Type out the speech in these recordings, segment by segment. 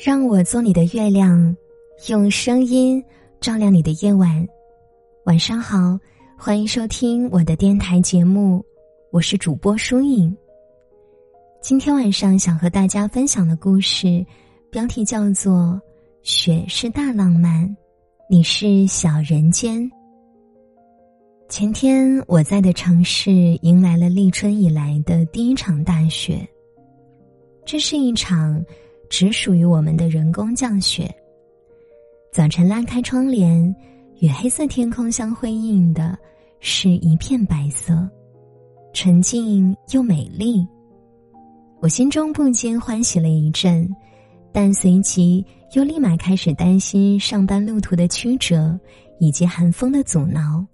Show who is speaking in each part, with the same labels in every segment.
Speaker 1: 让我做你的月亮，用声音照亮你的夜晚。晚上好，欢迎收听我的电台节目，我是主播舒影。今天晚上想和大家分享的故事，标题叫做《雪是大浪漫，你是小人间》。前天我在的城市迎来了立春以来的第一场大雪，这是一场。只属于我们的人工降雪。早晨拉开窗帘，与黑色天空相辉映的，是一片白色，纯净又美丽。我心中不禁欢喜了一阵，但随即又立马开始担心上班路途的曲折以及寒风的阻挠。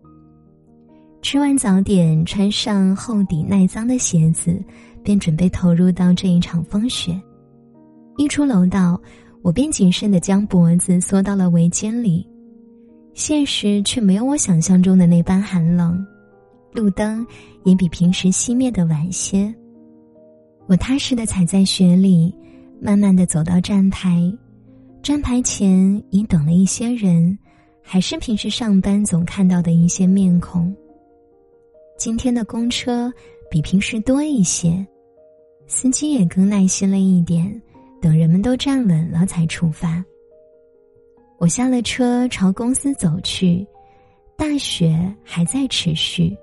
Speaker 1: 吃完早点，穿上厚底耐脏的鞋子，便准备投入到这一场风雪。一出楼道，我便谨慎的将脖子缩到了围巾里。现实却没有我想象中的那般寒冷，路灯也比平时熄灭的晚些。我踏实的踩在雪里，慢慢的走到站台。站牌前已等了一些人，还是平时上班总看到的一些面孔。今天的公车比平时多一些，司机也更耐心了一点。等人们都站稳了，才出发。我下了车，朝公司走去。大雪还在持续，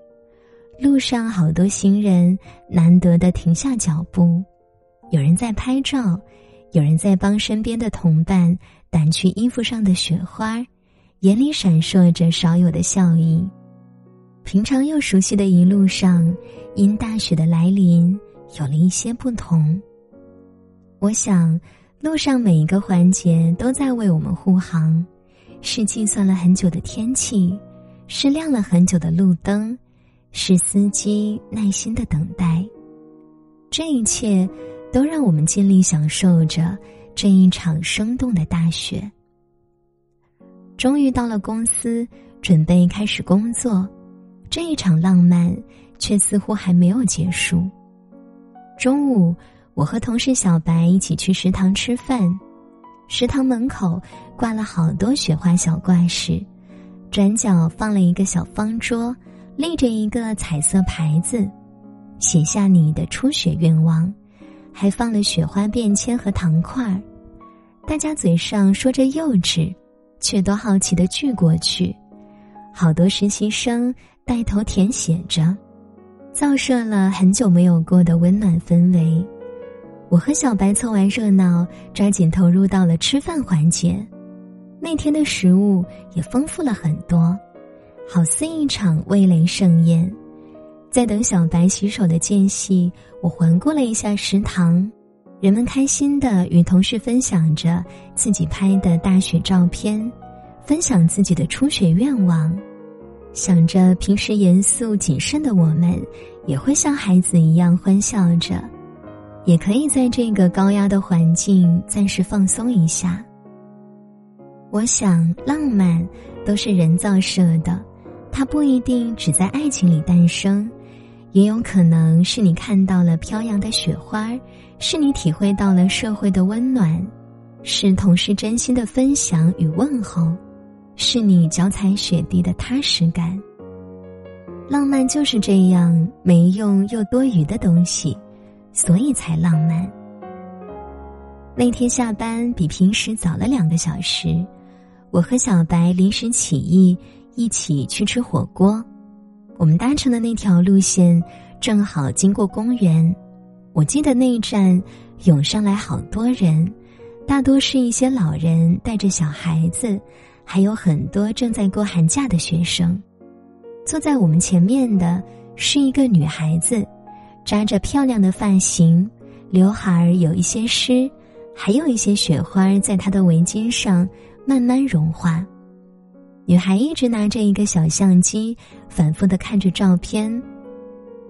Speaker 1: 路上好多行人难得的停下脚步，有人在拍照，有人在帮身边的同伴掸去衣服上的雪花，眼里闪烁着少有的笑意。平常又熟悉的一路上，因大雪的来临，有了一些不同。我想，路上每一个环节都在为我们护航，是计算了很久的天气，是亮了很久的路灯，是司机耐心的等待。这一切，都让我们尽力享受着这一场生动的大雪。终于到了公司，准备开始工作，这一场浪漫却似乎还没有结束。中午。我和同事小白一起去食堂吃饭，食堂门口挂了好多雪花小挂饰，转角放了一个小方桌，立着一个彩色牌子，写下你的初雪愿望，还放了雪花便签和糖块儿。大家嘴上说着幼稚，却都好奇的聚过去，好多实习生带头填写着，造设了很久没有过的温暖氛围。我和小白凑完热闹，抓紧投入到了吃饭环节。那天的食物也丰富了很多，好似一场味蕾盛宴。在等小白洗手的间隙，我环顾了一下食堂，人们开心的与同事分享着自己拍的大雪照片，分享自己的初雪愿望，想着平时严肃谨慎的我们，也会像孩子一样欢笑着。也可以在这个高压的环境暂时放松一下。我想，浪漫都是人造设的，它不一定只在爱情里诞生，也有可能是你看到了飘扬的雪花，是你体会到了社会的温暖，是同事真心的分享与问候，是你脚踩雪地的踏实感。浪漫就是这样没用又多余的东西。所以才浪漫。那天下班比平时早了两个小时，我和小白临时起意一起去吃火锅。我们搭乘的那条路线正好经过公园，我记得那一站涌上来好多人，大多是一些老人带着小孩子，还有很多正在过寒假的学生。坐在我们前面的是一个女孩子。扎着漂亮的发型，刘海儿有一些湿，还有一些雪花在她的围巾上慢慢融化。女孩一直拿着一个小相机，反复的看着照片，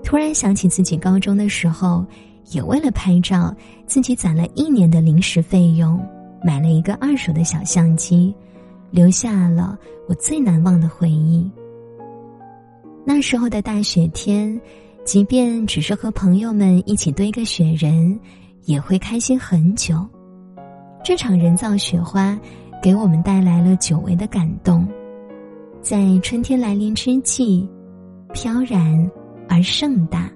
Speaker 1: 突然想起自己高中的时候，也为了拍照，自己攒了一年的临时费用，买了一个二手的小相机，留下了我最难忘的回忆。那时候的大雪天。即便只是和朋友们一起堆个雪人，也会开心很久。这场人造雪花给我们带来了久违的感动，在春天来临之际，飘然而盛大。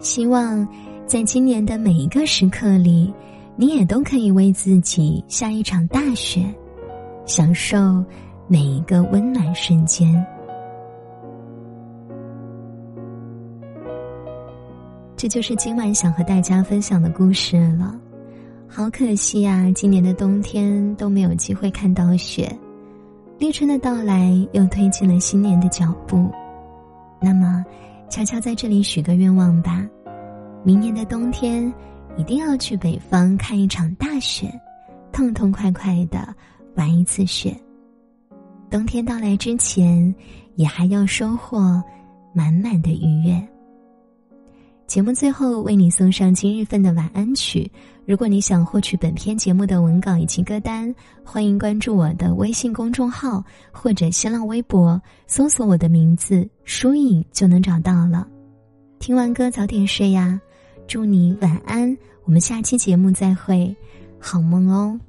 Speaker 1: 希望在今年的每一个时刻里，你也都可以为自己下一场大雪，享受每一个温暖瞬间。这就是今晚想和大家分享的故事了。好可惜呀，今年的冬天都没有机会看到雪。立春的到来又推进了新年的脚步。那么，悄悄在这里许个愿望吧：明年的冬天一定要去北方看一场大雪，痛痛快快的玩一次雪。冬天到来之前，也还要收获满满的愉悦。节目最后为你送上今日份的晚安曲。如果你想获取本篇节目的文稿以及歌单，欢迎关注我的微信公众号或者新浪微博，搜索我的名字“疏影”就能找到了。听完歌早点睡呀，祝你晚安。我们下期节目再会，好梦哦。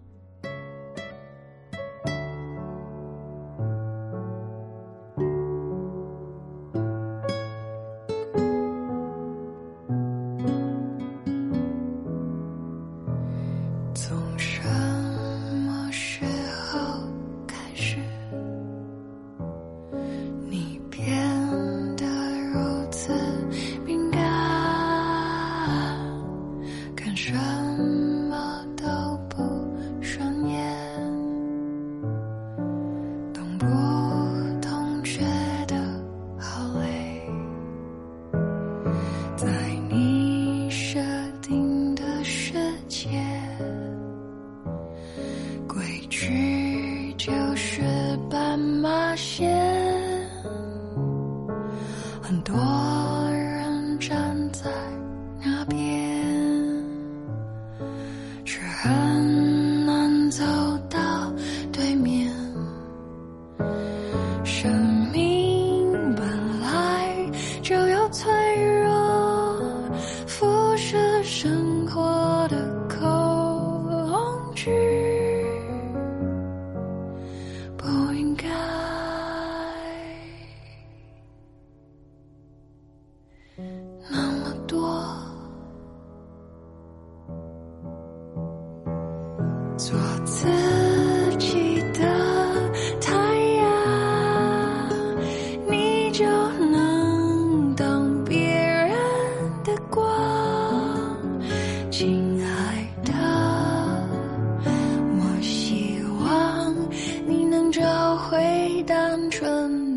Speaker 2: 斑
Speaker 3: 马线。自己的太阳，你就能当别人的光。亲爱的，我希望你能找回单纯。